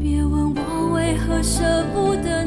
别问我为何舍不得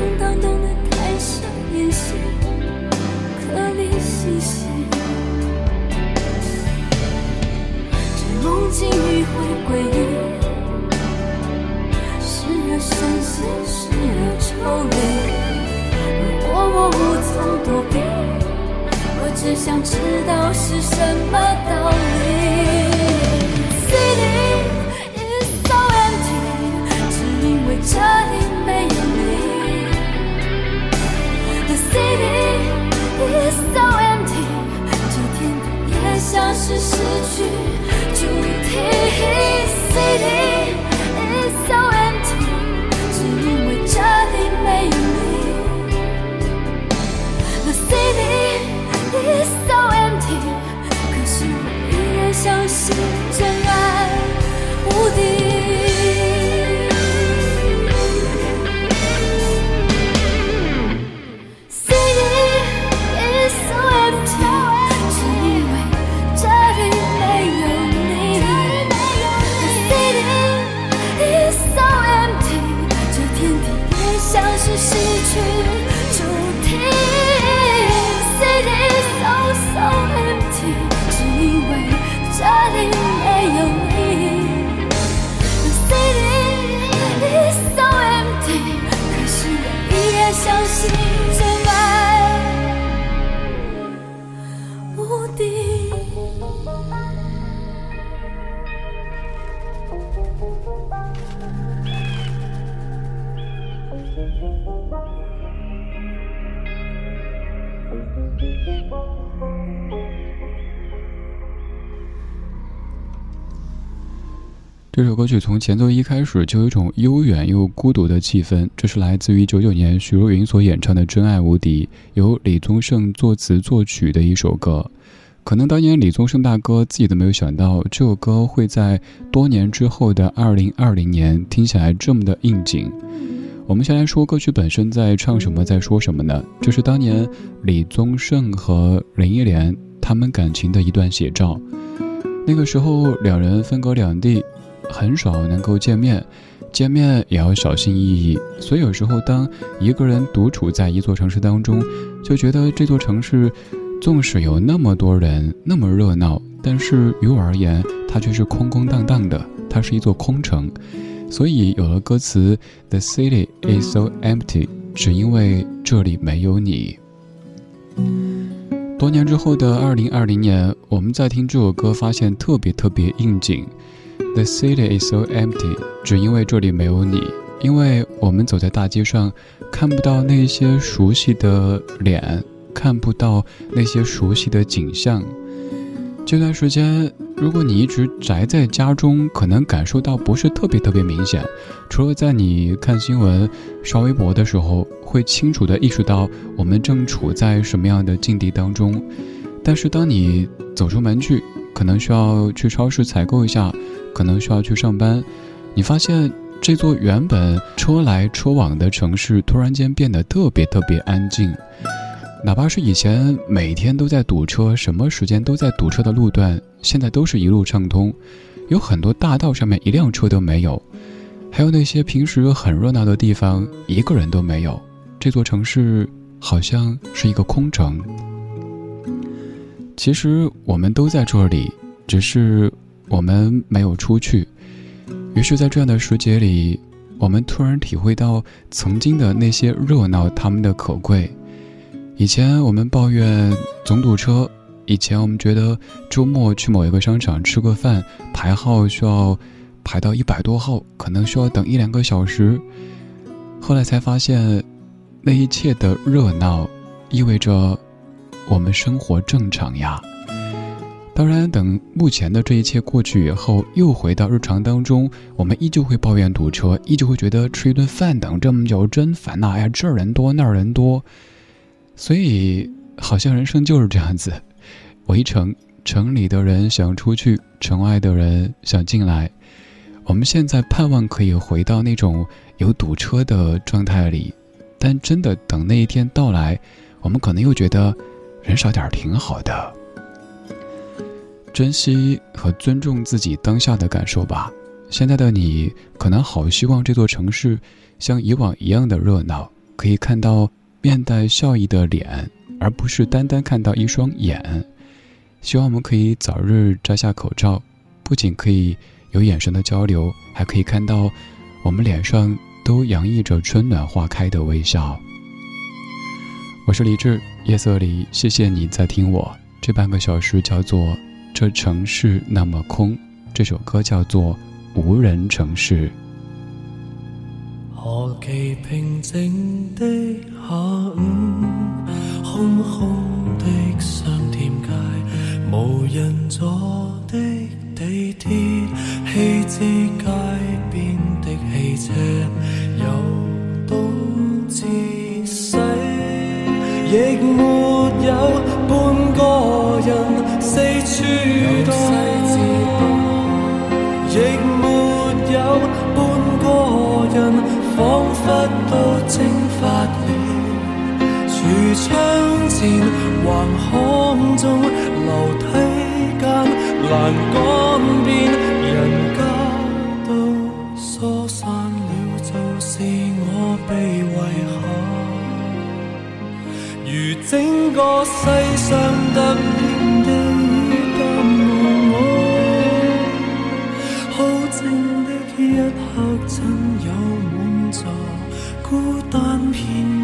空荡的这首歌曲从前奏一开始就有一种悠远又孤独的气氛这是来自于九九年徐若云所演唱的真爱无敌由李宗盛作词作曲的一首歌。可能当年李宗盛大哥自己都没有想到，这首歌会在多年之后的二零二零年听起来这么的应景。我们先来说歌曲本身在唱什么，在说什么呢？这是当年李宗盛和林忆莲他们感情的一段写照。那个时候两人分隔两地。很少能够见面，见面也要小心翼翼。所以有时候，当一个人独处在一座城市当中，就觉得这座城市，纵使有那么多人，那么热闹，但是于我而言，它却是空空荡荡的，它是一座空城。所以有了歌词 “The city is so empty”，只因为这里没有你。多年之后的二零二零年，我们在听这首歌，发现特别特别应景。The city is so empty，只因为这里没有你。因为我们走在大街上，看不到那些熟悉的脸，看不到那些熟悉的景象。这段时间，如果你一直宅在家中，可能感受到不是特别特别明显。除了在你看新闻、刷微博的时候，会清楚地意识到我们正处在什么样的境地当中。但是当你走出门去，可能需要去超市采购一下。可能需要去上班，你发现这座原本车来车往的城市突然间变得特别特别安静，哪怕是以前每天都在堵车、什么时间都在堵车的路段，现在都是一路畅通。有很多大道上面一辆车都没有，还有那些平时很热闹的地方一个人都没有。这座城市好像是一个空城。其实我们都在这里，只是。我们没有出去，于是，在这样的时节里，我们突然体会到曾经的那些热闹，他们的可贵。以前我们抱怨总堵车，以前我们觉得周末去某一个商场吃个饭，排号需要排到一百多号，可能需要等一两个小时。后来才发现，那一切的热闹，意味着我们生活正常呀。当然，等目前的这一切过去以后，又回到日常当中，我们依旧会抱怨堵车，依旧会觉得吃一顿饭等这么久真烦呐！哎呀，这儿人多那儿人多，所以好像人生就是这样子：围城，城里的人想出去，城外的人想进来。我们现在盼望可以回到那种有堵车的状态里，但真的等那一天到来，我们可能又觉得人少点挺好的。珍惜和尊重自己当下的感受吧。现在的你可能好希望这座城市像以往一样的热闹，可以看到面带笑意的脸，而不是单单看到一双眼。希望我们可以早日摘下口罩，不仅可以有眼神的交流，还可以看到我们脸上都洋溢着春暖花开的微笑。我是李志，夜色里，谢谢你在听我。这半个小时叫做。这城市那么空，这首歌叫做《无人城市》。何其平静的下午，空空的商店街，无人坐的地铁，弃置街边的汽车，由东至西，亦没有半个人。四处东西亦没有半个人，仿佛都蒸发了。窗前横空中楼梯间，栏杆边，人家都疏散了，就是我被遗下。如整个世上突然地已淡忘我，好静的一刻，真有满座，孤单片。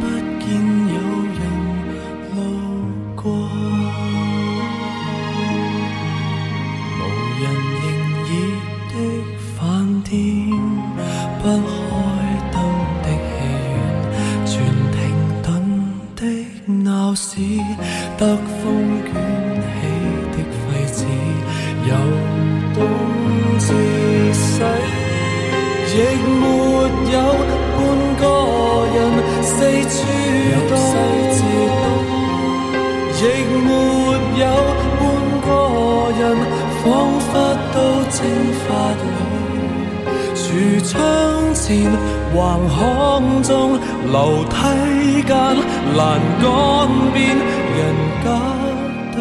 使得风卷起的废纸，由东至西，亦没有半个人；四处由西至东，亦没有半个人，仿佛都蒸发了，橱窗前。横巷中，楼梯间，栏杆边，人家都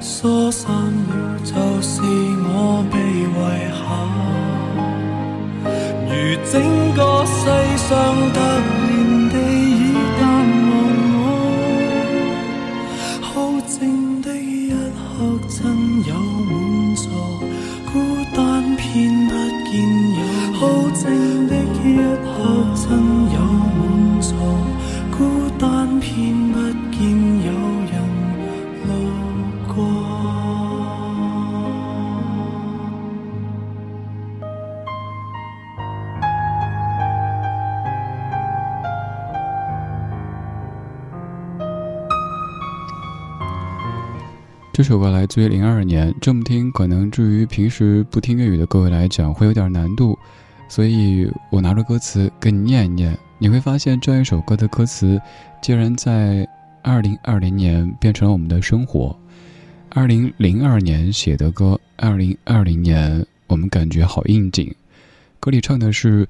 疏散了，就是我被遗下。如整个世上突然地已淡忘我，好静的一刻，真有这首歌来自于零二年，这么听可能至于平时不听粤语的各位来讲会有点难度。所以我拿着歌词跟你念一念，你会发现这样一首歌的歌词，竟然在二零二零年变成了我们的生活。二零零二年写的歌，二零二零年我们感觉好应景。歌里唱的是：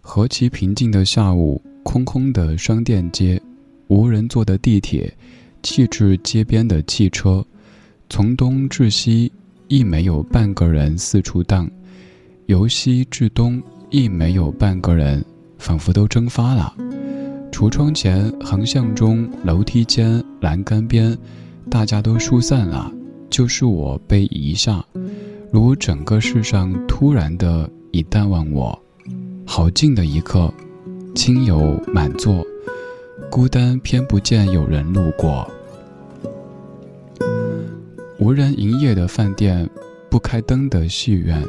何其平静的下午，空空的商店街，无人坐的地铁，弃置街边的汽车，从东至西亦没有半个人四处荡，由西至东。亦没有半个人，仿佛都蒸发了。橱窗前、横向中、楼梯间、栏杆边，大家都疏散了，就是我被遗下，如整个世上突然的已淡忘我。好静的一刻，亲友满座，孤单偏不见有人路过。无人营业的饭店，不开灯的戏院。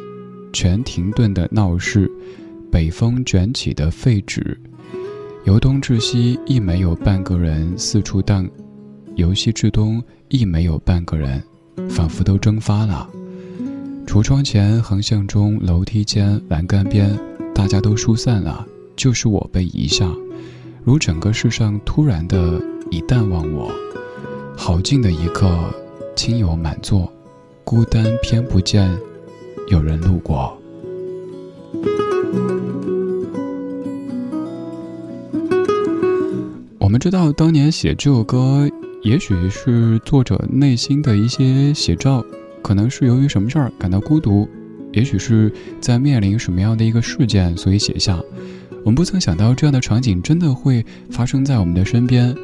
全停顿的闹市，北风卷起的废纸，由东至西亦没有半个人四处荡，由西至东亦没有半个人，仿佛都蒸发了。橱窗前、横向中、楼梯间、栏杆边，大家都疏散了，就是我被遗下，如整个世上突然的已淡忘我。好静的一刻，亲友满座，孤单偏不见。有人路过。我们知道，当年写这首歌，也许是作者内心的一些写照，可能是由于什么事儿感到孤独，也许是在面临什么样的一个事件，所以写下。我们不曾想到，这样的场景真的会发生在我们的身边。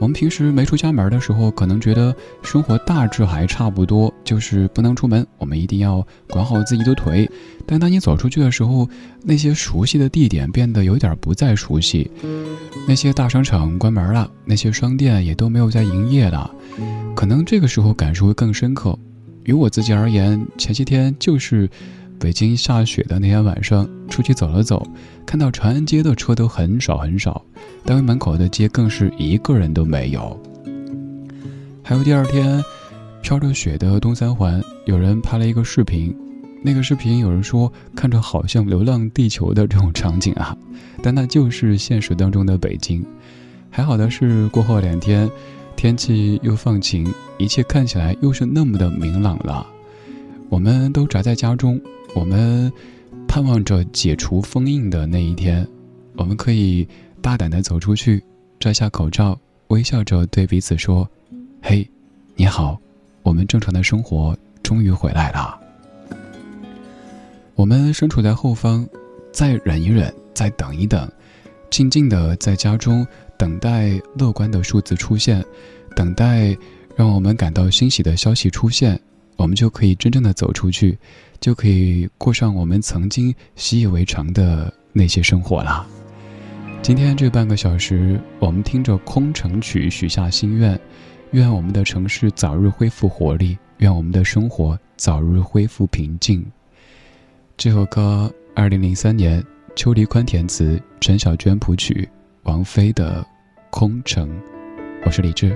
我们平时没出家门的时候，可能觉得生活大致还差不多，就是不能出门，我们一定要管好自己的腿。但当你走出去的时候，那些熟悉的地点变得有点不再熟悉，那些大商场关门了，那些商店也都没有在营业了，可能这个时候感受会更深刻。于我自己而言，前些天就是。北京下雪的那天晚上，出去走了走，看到长安街的车都很少很少，单位门口的街更是一个人都没有。还有第二天，飘着雪的东三环，有人拍了一个视频，那个视频有人说看着好像《流浪地球》的这种场景啊，但那就是现实当中的北京。还好的是，过后两天，天气又放晴，一切看起来又是那么的明朗了。我们都宅在家中。我们盼望着解除封印的那一天，我们可以大胆的走出去，摘下口罩，微笑着对彼此说：“嘿，你好，我们正常的生活终于回来了。”我们身处在后方，再忍一忍，再等一等，静静的在家中等待乐观的数字出现，等待让我们感到欣喜的消息出现，我们就可以真正的走出去。就可以过上我们曾经习以为常的那些生活了。今天这半个小时，我们听着《空城曲》，许下心愿：愿我们的城市早日恢复活力，愿我们的生活早日恢复平静。这首歌，二零零三年，邱黎宽填词，陈小娟谱曲，王菲的《空城》。我是李志，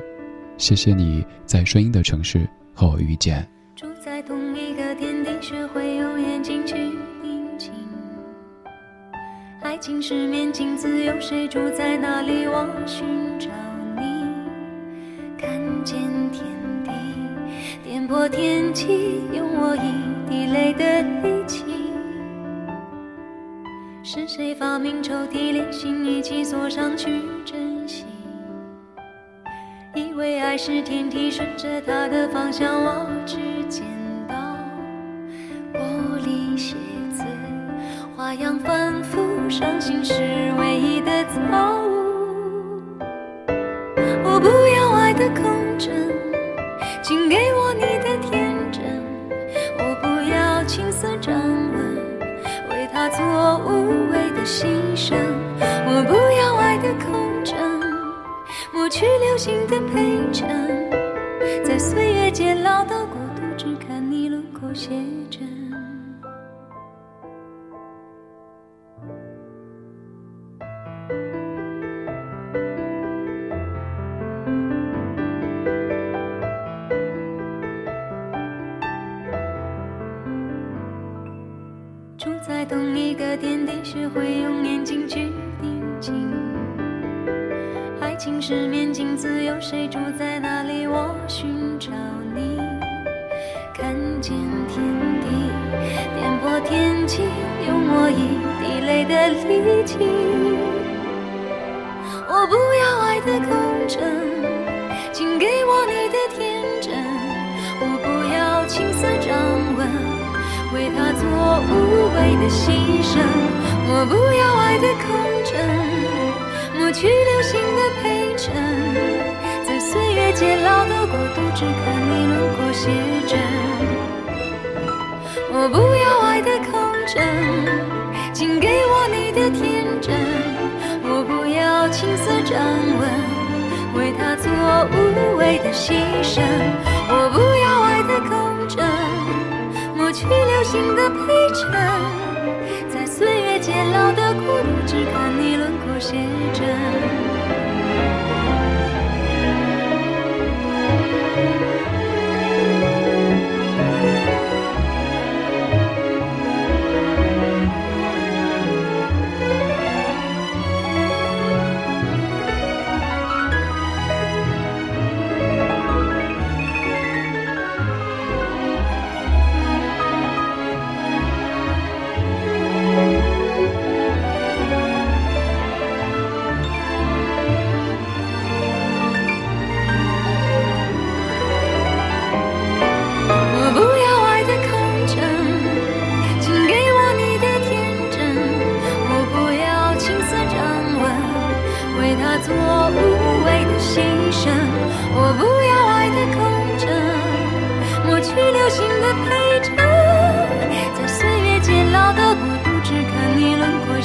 谢谢你在声音的城市和我遇见。住在同一个天地学会用眼睛去盯紧爱情是面镜子，有谁住在那里？我寻找你，看见天地，颠破天际，用我一滴泪的力气。是谁发明抽屉连心一起锁上去珍惜？以为爱是天梯，顺着它的方向，我只花样繁复，伤心是唯一的错误。我不要爱的空枕，请给我你的天真。我不要青涩掌纹，为他做无谓的牺牲。我不要爱的空枕，抹去流星的陪衬，在岁月渐老的孤独，只看你轮廓写真。我不要爱的空城，请给我你的天真。我不要青涩掌纹。为他做无谓的牺牲，我不要爱的空城，抹去流星的陪衬，在岁月渐老的国度，只看你轮廓写真。我不要爱的空城，请给我你的天真。要青涩掌纹，为他做无谓的牺牲。我不要爱的空枕。抹去流星的陪衬，在岁月渐老的孤独，只看你轮廓写真。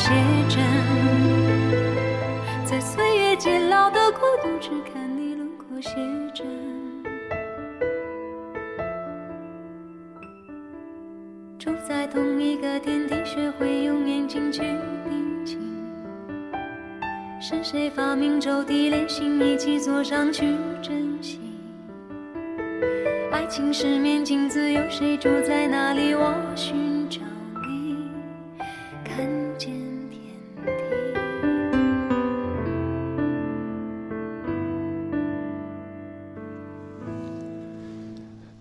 写真。在岁月渐老的孤独，只看你轮廓写真。住在同一个天地，学会用眼睛去定睛。是谁发明抽屉，连心一起坐上去珍惜？爱情是面镜子，有谁住在哪里？我寻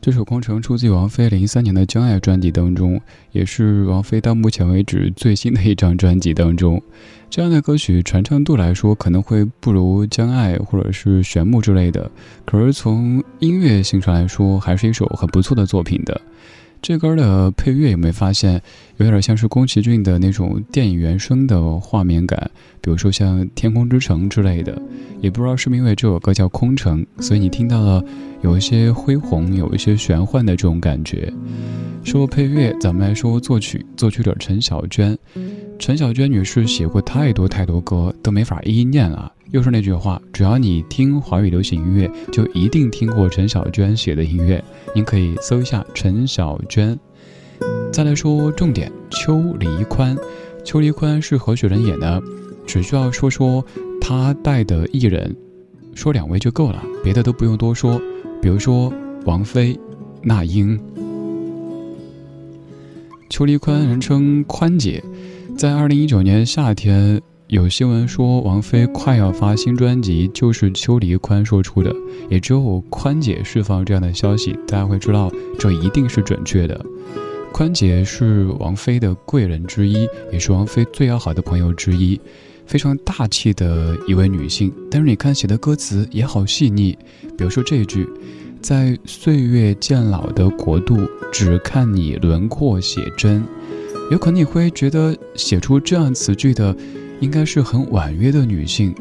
这首《空城》出自于王菲零三年的《将爱》专辑当中，也是王菲到目前为止最新的一张专辑当中。这样的歌曲传唱度来说，可能会不如《将爱》或者是《玄牧》之类的，可是从音乐性上来说，还是一首很不错的作品的。这歌的配乐有没有发现，有点像是宫崎骏的那种电影原声的画面感？比如说像《天空之城》之类的，也不知道是不是因为这首歌叫《空城》，所以你听到了有一些恢宏、有一些玄幻的这种感觉。说配乐，咱们来说作曲，作曲者陈小娟。陈小娟女士写过太多太多歌，都没法一一念了。又是那句话，只要你听华语流行音乐，就一定听过陈小娟写的音乐。您可以搜一下陈小娟。再来说重点，邱黎宽。邱黎宽是何许人也呢？只需要说说他带的艺人，说两位就够了，别的都不用多说。比如说王菲、那英。邱黎宽人称宽姐，在二零一九年夏天有新闻说王菲快要发新专辑，就是邱黎宽说出的，也只有宽姐释放这样的消息，大家会知道这一定是准确的。宽姐是王菲的贵人之一，也是王菲最要好的朋友之一，非常大气的一位女性。但是你看写的歌词也好细腻，比如说这一句，在岁月渐老的国度，只看你轮廓写真。有可能你会觉得写出这样词句的，应该是很婉约的女性。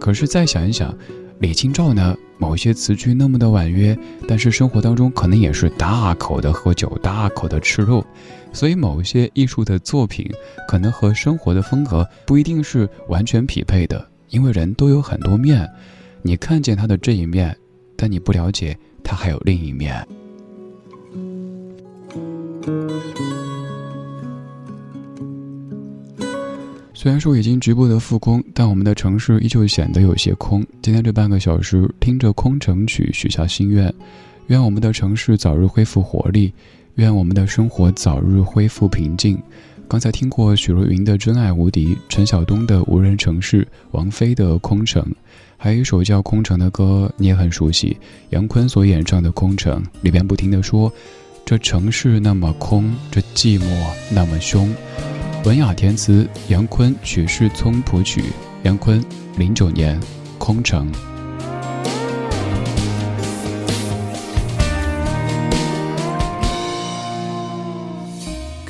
可是再想一想，李清照呢？某些词句那么的婉约，但是生活当中可能也是大口的喝酒，大口的吃肉。所以某些艺术的作品，可能和生活的风格不一定是完全匹配的。因为人都有很多面，你看见他的这一面，但你不了解他还有另一面。虽然说已经局部的复工，但我们的城市依旧显得有些空。今天这半个小时，听着《空城曲》，许下心愿：愿我们的城市早日恢复活力，愿我们的生活早日恢复平静。刚才听过许茹芸的《真爱无敌》，陈晓东的《无人城市》，王菲的《空城》，还有一首叫《空城》的歌，你也很熟悉，杨坤所演唱的《空城》里边不停的说：“这城市那么空，这寂寞那么凶。”文雅填词，杨坤曲世聪谱曲。杨坤，零九年，《空城》。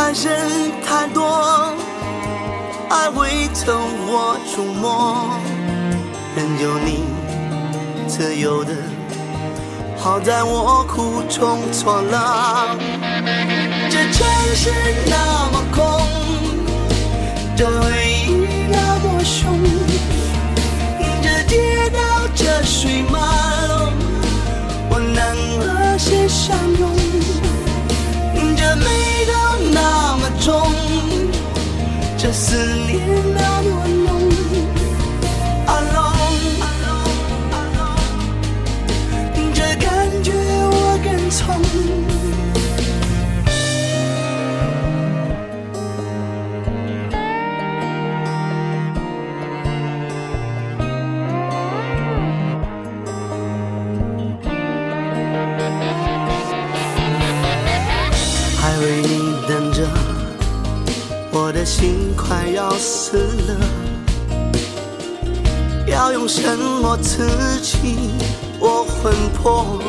爱人太多，爱会从我触摸，任由你自由的，好在我苦中作乐。这城市那么空。这这快要死了，要用什么刺激我魂魄？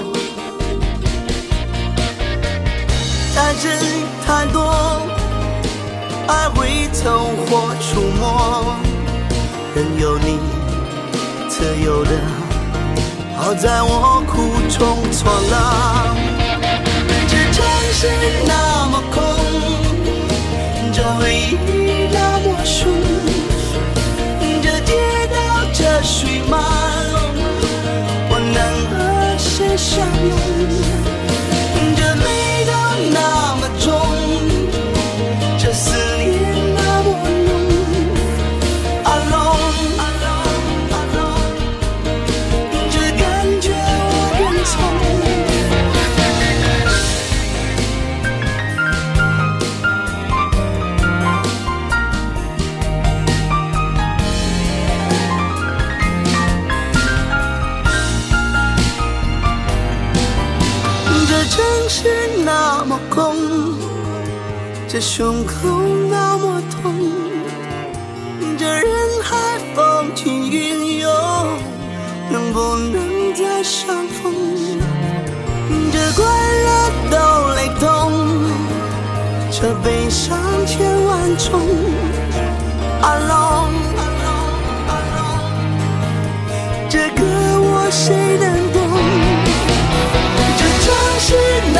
太真太多，爱会走火出没，任由你自由的，好在我苦中作乐。这城市那么空，这回忆。水马龙，我能和谁相拥？这胸口那么痛，这人海风起云涌，能不能再相逢？这快乐都雷同，这悲伤千万种。Alone，这歌我谁能懂？这城市那